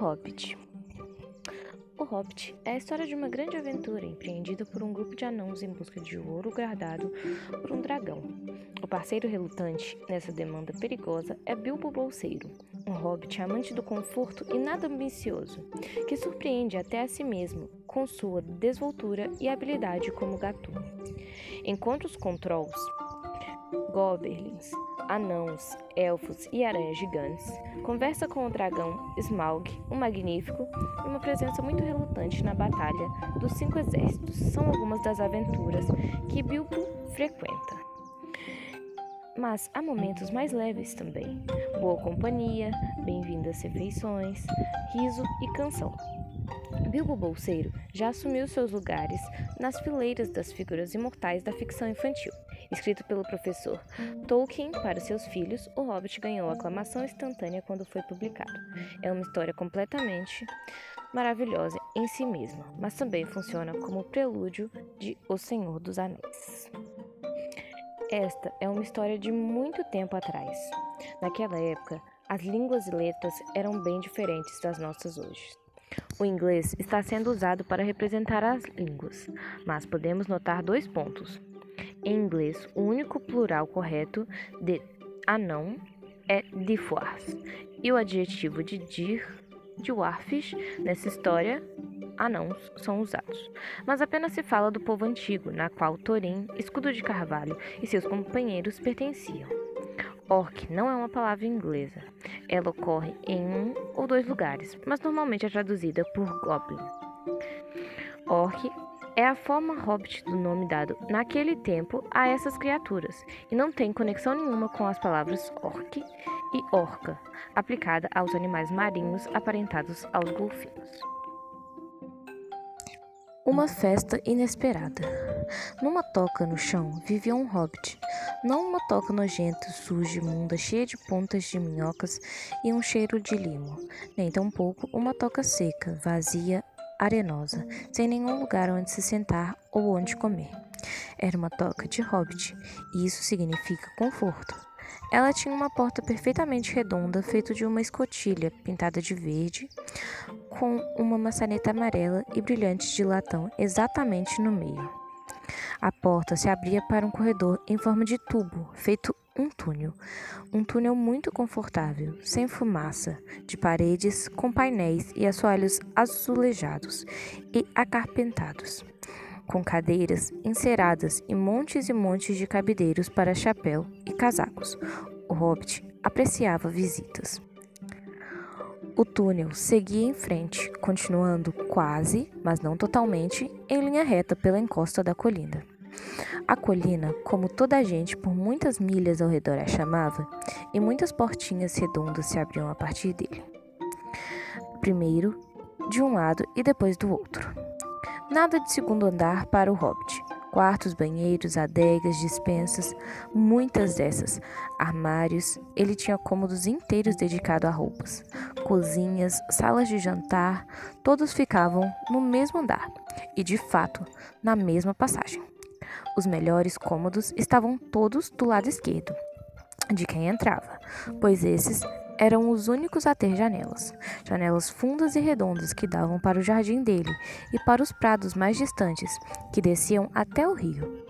Hobbit. O Hobbit é a história de uma grande aventura empreendida por um grupo de anãos em busca de ouro guardado por um dragão. O parceiro relutante nessa demanda perigosa é Bilbo Bolseiro, um hobbit amante do conforto e nada ambicioso, que surpreende até a si mesmo com sua desvoltura e habilidade como gatuno. Encontros com trolls, goblins, anãos, elfos e aranhas gigantes, conversa com o dragão Smaug, o Magnífico, e uma presença muito relutante na Batalha dos Cinco Exércitos são algumas das aventuras que Bilbo frequenta. Mas há momentos mais leves também. Boa companhia, bem-vindas refeições, riso e canção. Bilbo Bolseiro já assumiu seus lugares nas fileiras das figuras imortais da ficção infantil. Escrito pelo professor Tolkien para seus filhos, O Hobbit ganhou aclamação instantânea quando foi publicado. É uma história completamente maravilhosa em si mesma, mas também funciona como prelúdio de O Senhor dos Anéis. Esta é uma história de muito tempo atrás. Naquela época, as línguas e letras eram bem diferentes das nossas hoje. O inglês está sendo usado para representar as línguas, mas podemos notar dois pontos. Em inglês, o único plural correto de anão é dwarfs, e o adjetivo de dir, dwarfs, nessa história, anãos são usados. Mas apenas se fala do povo antigo, na qual Thorin, escudo de carvalho e seus companheiros pertenciam. Orc não é uma palavra inglesa. Ela ocorre em um ou dois lugares, mas normalmente é traduzida por goblin. Orc é a forma hobbit do nome dado naquele tempo a essas criaturas e não tem conexão nenhuma com as palavras orc e orca, aplicada aos animais marinhos aparentados aos golfinhos. Uma festa inesperada. Numa toca no chão vivia um hobbit. Não uma toca nojenta, suja, imunda, cheia de pontas de minhocas e um cheiro de limo, nem tampouco uma toca seca, vazia arenosa, sem nenhum lugar onde se sentar ou onde comer. Era uma toca de hobbit, e isso significa conforto. Ela tinha uma porta perfeitamente redonda, feita de uma escotilha pintada de verde, com uma maçaneta amarela e brilhante de latão exatamente no meio. A porta se abria para um corredor em forma de tubo, feito um túnel. Um túnel muito confortável, sem fumaça, de paredes com painéis e assoalhos azulejados e acarpentados, com cadeiras enceradas e montes e montes de cabideiros para chapéu e casacos. O hobbit apreciava visitas. O túnel seguia em frente, continuando quase, mas não totalmente, em linha reta pela encosta da colina. A colina, como toda a gente por muitas milhas ao redor a chamava, e muitas portinhas redondas se abriam a partir dele. Primeiro de um lado e depois do outro. Nada de segundo andar para o hobbit. Quartos, banheiros, adegas, dispensas, muitas dessas. Armários, ele tinha cômodos inteiros dedicados a roupas. Cozinhas, salas de jantar, todos ficavam no mesmo andar e, de fato, na mesma passagem. Os melhores cômodos estavam todos do lado esquerdo de quem entrava, pois esses eram os únicos a ter janelas, janelas fundas e redondas que davam para o jardim dele e para os prados mais distantes, que desciam até o rio.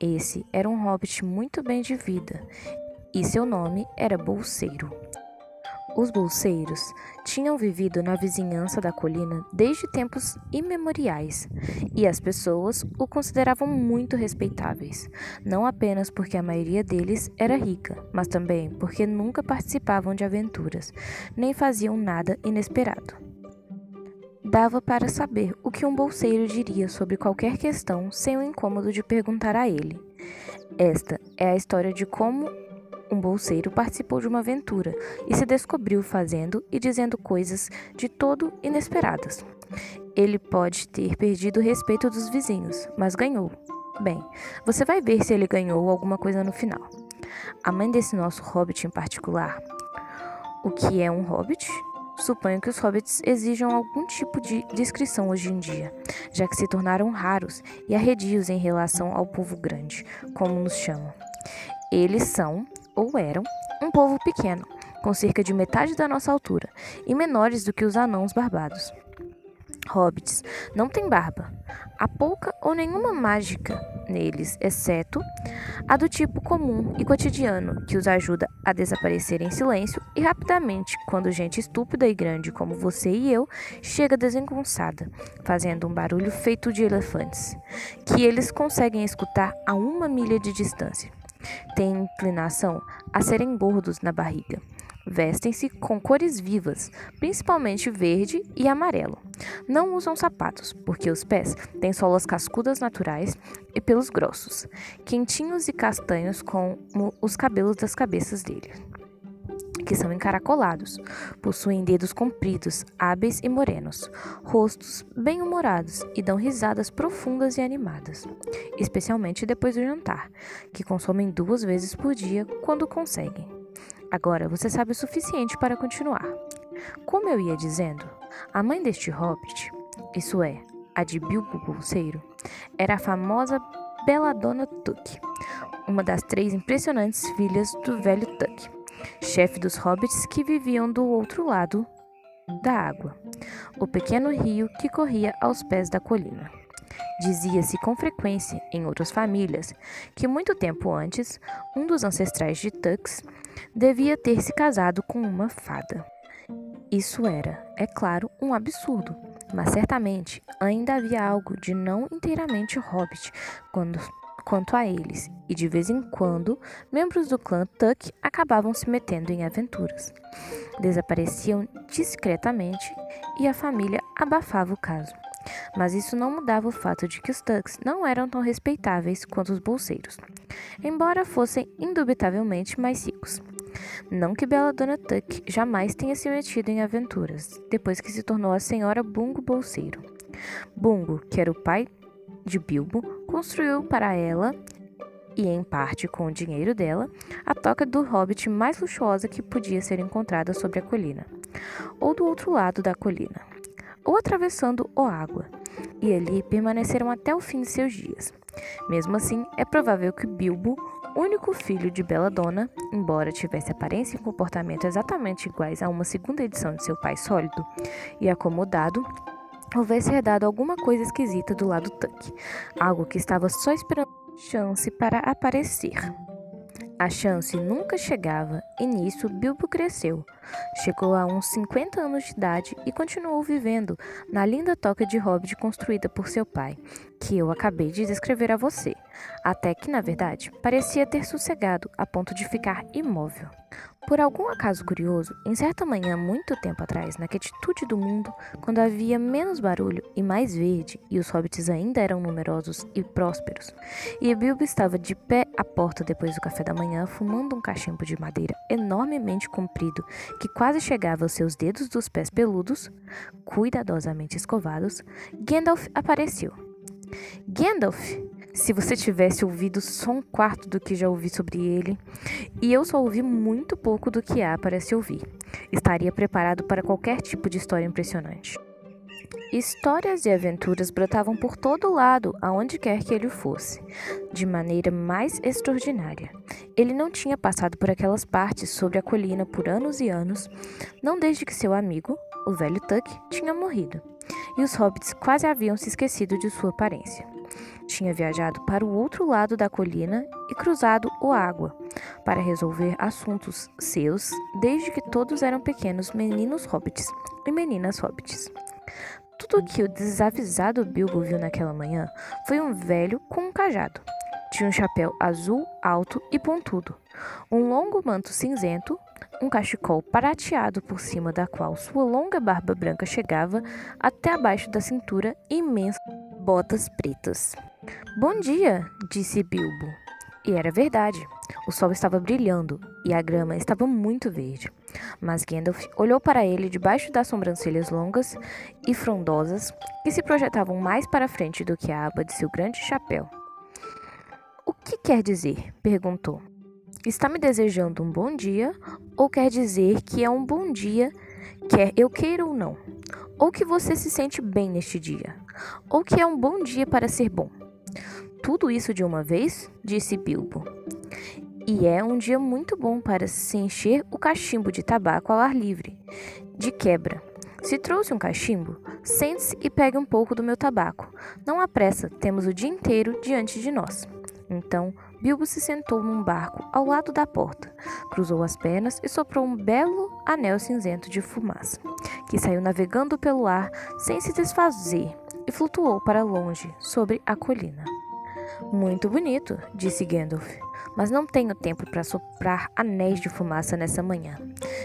Esse era um hobbit muito bem de vida, e seu nome era Bolseiro. Os bolseiros tinham vivido na vizinhança da colina desde tempos imemoriais, e as pessoas o consideravam muito respeitáveis, não apenas porque a maioria deles era rica, mas também porque nunca participavam de aventuras, nem faziam nada inesperado. Dava para saber o que um bolseiro diria sobre qualquer questão sem o incômodo de perguntar a ele. Esta é a história de como um bolseiro participou de uma aventura e se descobriu fazendo e dizendo coisas de todo inesperadas. Ele pode ter perdido o respeito dos vizinhos, mas ganhou. Bem, você vai ver se ele ganhou alguma coisa no final. A mãe desse nosso hobbit em particular. O que é um hobbit? Suponho que os hobbits exijam algum tipo de descrição hoje em dia, já que se tornaram raros e arredios em relação ao povo grande, como nos chamam. Eles são ou eram um povo pequeno, com cerca de metade da nossa altura e menores do que os anãos barbados. Hobbits não têm barba. Há pouca ou nenhuma mágica neles, exceto a do tipo comum e cotidiano, que os ajuda a desaparecer em silêncio e rapidamente quando gente estúpida e grande como você e eu chega desengonçada, fazendo um barulho feito de elefantes, que eles conseguem escutar a uma milha de distância. Têm inclinação a serem gordos na barriga Vestem-se com cores vivas, principalmente verde e amarelo. Não usam sapatos, porque os pés têm solas cascudas naturais e pelos grossos, quentinhos e castanhos como os cabelos das cabeças deles que são encaracolados. Possuem dedos compridos, hábeis e morenos, rostos bem-humorados e dão risadas profundas e animadas, especialmente depois do jantar, que consomem duas vezes por dia quando conseguem. Agora você sabe o suficiente para continuar. Como eu ia dizendo, a mãe deste hobbit, isso é, a de Bilbo Bolseiro, era a famosa Belladonna Tuck, uma das três impressionantes filhas do velho Tuck, chefe dos hobbits que viviam do outro lado da água, o pequeno rio que corria aos pés da colina. Dizia-se com frequência em outras famílias que muito tempo antes, um dos ancestrais de Tux devia ter se casado com uma fada. Isso era, é claro, um absurdo, mas certamente ainda havia algo de não inteiramente hobbit quando, quanto a eles, e de vez em quando membros do clã Tuck acabavam se metendo em aventuras. Desapareciam discretamente e a família abafava o caso. Mas isso não mudava o fato de que os Tucks não eram tão respeitáveis quanto os bolseiros, embora fossem indubitavelmente mais ricos. Não que Bela Dona Tuck jamais tenha se metido em aventuras, depois que se tornou a senhora Bungo Bolseiro. Bungo, que era o pai de Bilbo, construiu para ela e em parte com o dinheiro dela, a toca do hobbit mais luxuosa que podia ser encontrada sobre a colina, ou do outro lado da colina, ou atravessando o água, e ali permaneceram até o fim de seus dias. Mesmo assim, é provável que Bilbo único filho de Bela Dona, embora tivesse aparência e comportamento exatamente iguais a uma segunda edição de seu pai sólido e acomodado, houvesse herdado alguma coisa esquisita do lado Tuck, algo que estava só esperando chance para aparecer. A chance nunca chegava e nisso Bilbo cresceu. Chegou a uns 50 anos de idade e continuou vivendo na linda toca de hobbit construída por seu pai, que eu acabei de descrever a você, até que, na verdade, parecia ter sossegado a ponto de ficar imóvel. Por algum acaso curioso, em certa manhã muito tempo atrás, na quietude do mundo, quando havia menos barulho e mais verde, e os hobbits ainda eram numerosos e prósperos, e Bilbo estava de pé à porta depois do café da manhã, fumando um cachimbo de madeira enormemente comprido que quase chegava aos seus dedos dos pés peludos, cuidadosamente escovados, Gandalf apareceu. Gandalf, se você tivesse ouvido só um quarto do que já ouvi sobre ele, e eu só ouvi muito pouco do que há para se ouvir, estaria preparado para qualquer tipo de história impressionante. Histórias e aventuras brotavam por todo lado, aonde quer que ele fosse, de maneira mais extraordinária. Ele não tinha passado por aquelas partes sobre a colina por anos e anos, não desde que seu amigo, o velho Tuck, tinha morrido, e os hobbits quase haviam se esquecido de sua aparência. Tinha viajado para o outro lado da colina e cruzado o água para resolver assuntos seus desde que todos eram pequenos meninos hobbits e meninas hobbits. Tudo que o desavisado Bilbo viu naquela manhã foi um velho com um cajado. Tinha um chapéu azul alto e pontudo, um longo manto cinzento, um cachecol prateado por cima da qual sua longa barba branca chegava até abaixo da cintura imensas botas pretas. Bom dia, disse Bilbo. E era verdade. O sol estava brilhando e a grama estava muito verde. Mas Gandalf olhou para ele debaixo das sobrancelhas longas e frondosas que se projetavam mais para frente do que a aba de seu grande chapéu. O que quer dizer? perguntou. Está me desejando um bom dia ou quer dizer que é um bom dia, quer eu queira ou não? Ou que você se sente bem neste dia? Ou que é um bom dia para ser bom? Tudo isso de uma vez? disse Bilbo. E é um dia muito bom para se encher o cachimbo de tabaco ao ar livre. De quebra. Se trouxe um cachimbo, sente-se e pegue um pouco do meu tabaco. Não há pressa, temos o dia inteiro diante de nós. Então, Bilbo se sentou num barco ao lado da porta, cruzou as pernas e soprou um belo anel cinzento de fumaça, que saiu navegando pelo ar sem se desfazer e flutuou para longe sobre a colina. Muito bonito, disse Gandalf, mas não tenho tempo para soprar anéis de fumaça nessa manhã.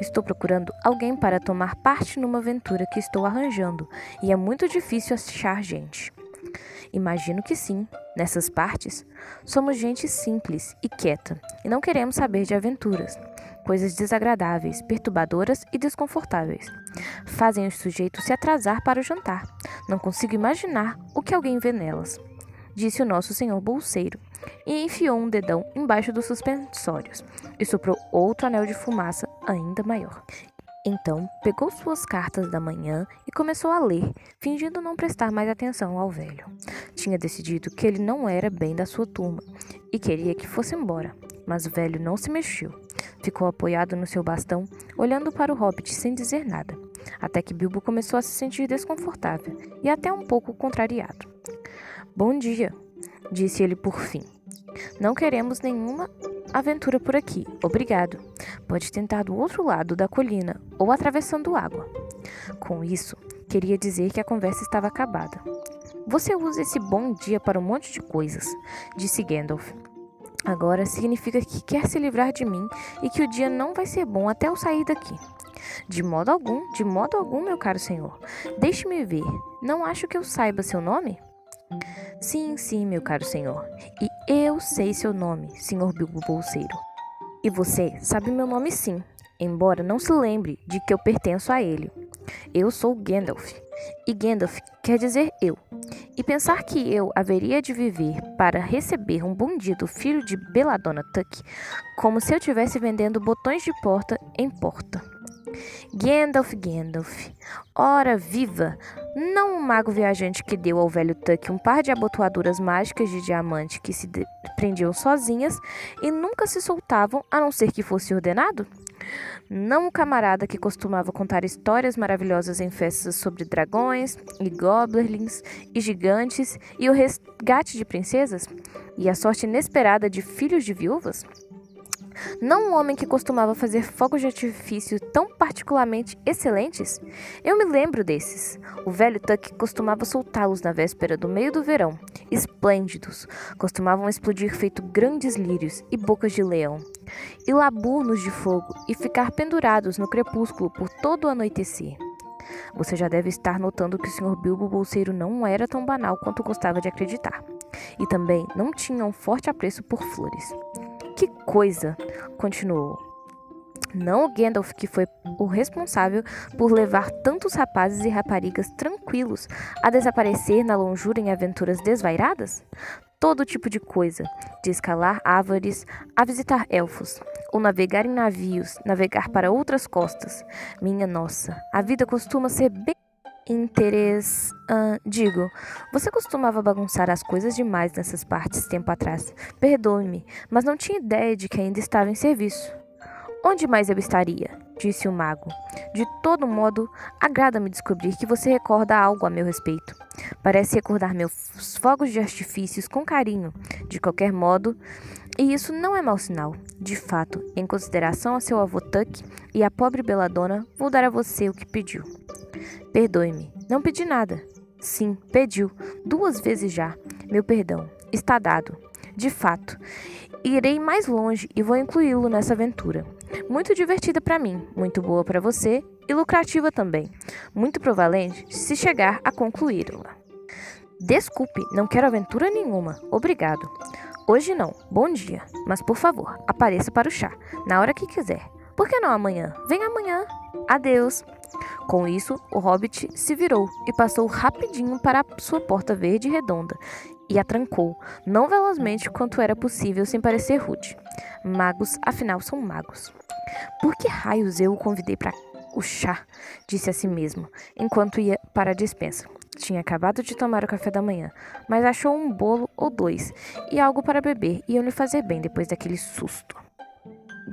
Estou procurando alguém para tomar parte numa aventura que estou arranjando e é muito difícil achar gente. Imagino que sim, nessas partes. Somos gente simples e quieta e não queremos saber de aventuras. Coisas desagradáveis, perturbadoras e desconfortáveis. Fazem os sujeitos se atrasar para o jantar. Não consigo imaginar o que alguém vê nelas, disse o nosso senhor bolseiro, e enfiou um dedão embaixo dos suspensórios e soprou outro anel de fumaça ainda maior. Então, pegou suas cartas da manhã e começou a ler, fingindo não prestar mais atenção ao velho. Tinha decidido que ele não era bem da sua turma e queria que fosse embora, mas o velho não se mexeu. Ficou apoiado no seu bastão, olhando para o hobbit sem dizer nada, até que Bilbo começou a se sentir desconfortável e até um pouco contrariado. Bom dia, disse ele por fim. Não queremos nenhuma aventura por aqui, obrigado. Pode tentar do outro lado da colina ou atravessando água. Com isso, queria dizer que a conversa estava acabada. Você usa esse bom dia para um monte de coisas, disse Gandalf. Agora significa que quer se livrar de mim e que o dia não vai ser bom até eu sair daqui. De modo algum, de modo algum, meu caro senhor. Deixe-me ver. Não acho que eu saiba seu nome? Sim, sim, meu caro senhor. E eu sei seu nome, senhor Bilbo Bolseiro. E você sabe meu nome sim, embora não se lembre de que eu pertenço a ele. Eu sou Gandalf, e Gandalf quer dizer eu. E pensar que eu haveria de viver para receber um bandido filho de Beladona Tuck, como se eu estivesse vendendo botões de porta em porta. Gandalf, Gandalf, ora viva! Não um mago viajante que deu ao velho Tuck um par de abotoaduras mágicas de diamante que se prendiam sozinhas e nunca se soltavam a não ser que fosse ordenado? Não um camarada que costumava contar histórias maravilhosas em festas sobre dragões e goblins e gigantes e o resgate de princesas? E a sorte inesperada de filhos de viúvas? Não um homem que costumava fazer fogos de artifício tão particularmente excelentes? Eu me lembro desses. O velho Tuck costumava soltá-los na véspera do meio do verão, esplêndidos. Costumavam explodir feito grandes lírios e bocas de leão, e laburnos de fogo, e ficar pendurados no crepúsculo por todo o anoitecer. Você já deve estar notando que o Sr. Bilbo Bolseiro não era tão banal quanto gostava de acreditar. E também não tinha um forte apreço por flores. Que coisa! continuou. Não o Gandalf que foi o responsável por levar tantos rapazes e raparigas tranquilos a desaparecer na longura em aventuras desvairadas? Todo tipo de coisa, de escalar árvores a visitar elfos, ou navegar em navios, navegar para outras costas. Minha nossa, a vida costuma ser bem interesse. Digo, você costumava bagunçar as coisas demais nessas partes tempo atrás. Perdoe-me, mas não tinha ideia de que ainda estava em serviço. Onde mais eu estaria? disse o mago. De todo modo, agrada-me descobrir que você recorda algo a meu respeito. Parece recordar meus fogos de artifícios com carinho. De qualquer modo, e isso não é mau sinal. De fato, em consideração a seu avô Tuck e a pobre Beladona, vou dar a você o que pediu. Perdoe-me, não pedi nada. Sim, pediu, duas vezes já. Meu perdão, está dado. De fato, irei mais longe e vou incluí-lo nessa aventura. Muito divertida para mim, muito boa para você e lucrativa também. Muito provavelmente se chegar a concluí-la. Desculpe, não quero aventura nenhuma. Obrigado. Hoje não, bom dia. Mas por favor, apareça para o chá, na hora que quiser. Por que não amanhã? Vem amanhã. Adeus. Com isso, o hobbit se virou e passou rapidinho para sua porta verde redonda e a trancou, não velozmente quanto era possível sem parecer rude. Magos, afinal, são magos. Por que raios eu o convidei para o chá? disse a si mesmo, enquanto ia para a despensa. Tinha acabado de tomar o café da manhã, mas achou um bolo ou dois e algo para beber e iam lhe fazer bem depois daquele susto.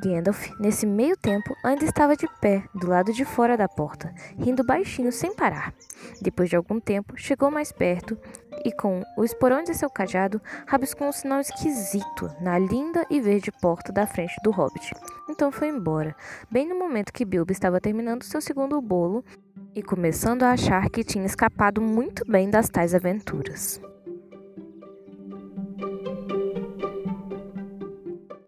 Gandalf, nesse meio tempo, ainda estava de pé, do lado de fora da porta, rindo baixinho sem parar. Depois de algum tempo, chegou mais perto e, com o esporão de seu cajado, rabiscou um sinal esquisito na linda e verde porta da frente do hobbit. Então foi embora, bem no momento que Bilbo estava terminando seu segundo bolo e começando a achar que tinha escapado muito bem das tais aventuras.